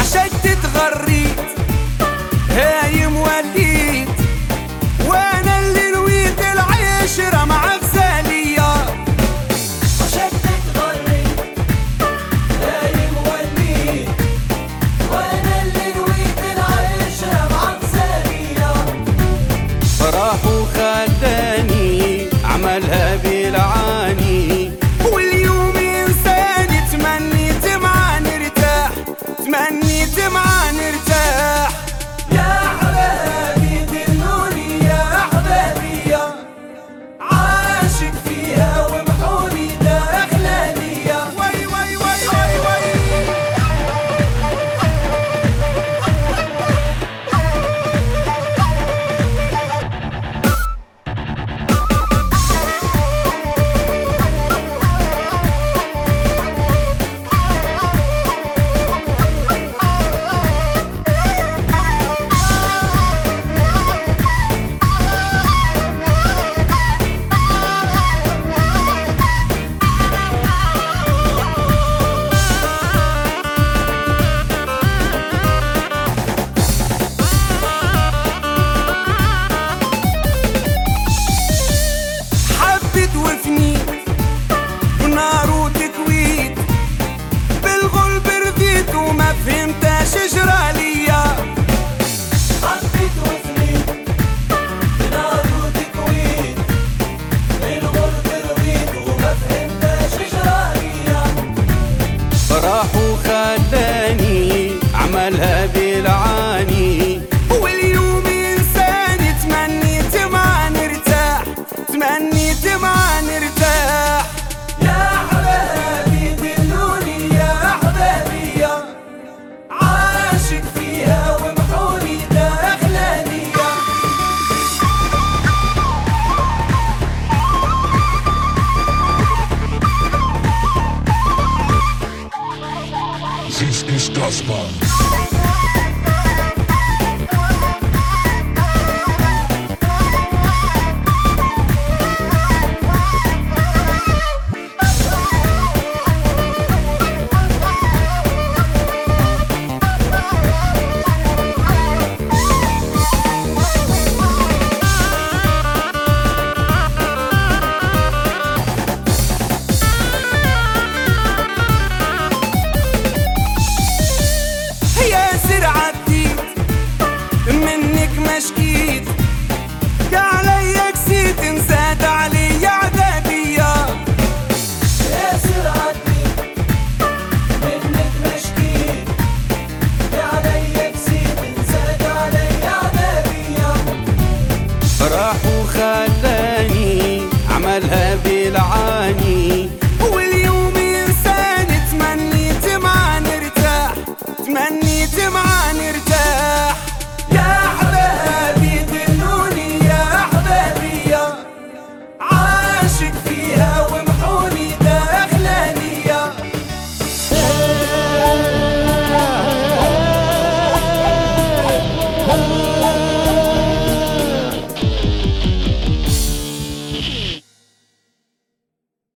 عشان تتغري عملها بالعاني واليوم انسان تمنيت معاه نرتاح. تمني دمعة نرتاح. يا حبابي دلوني يا حبابي عاشق فيك. وفنيت والنار وتكويت بالغلب رضيت وما فهمت discuss.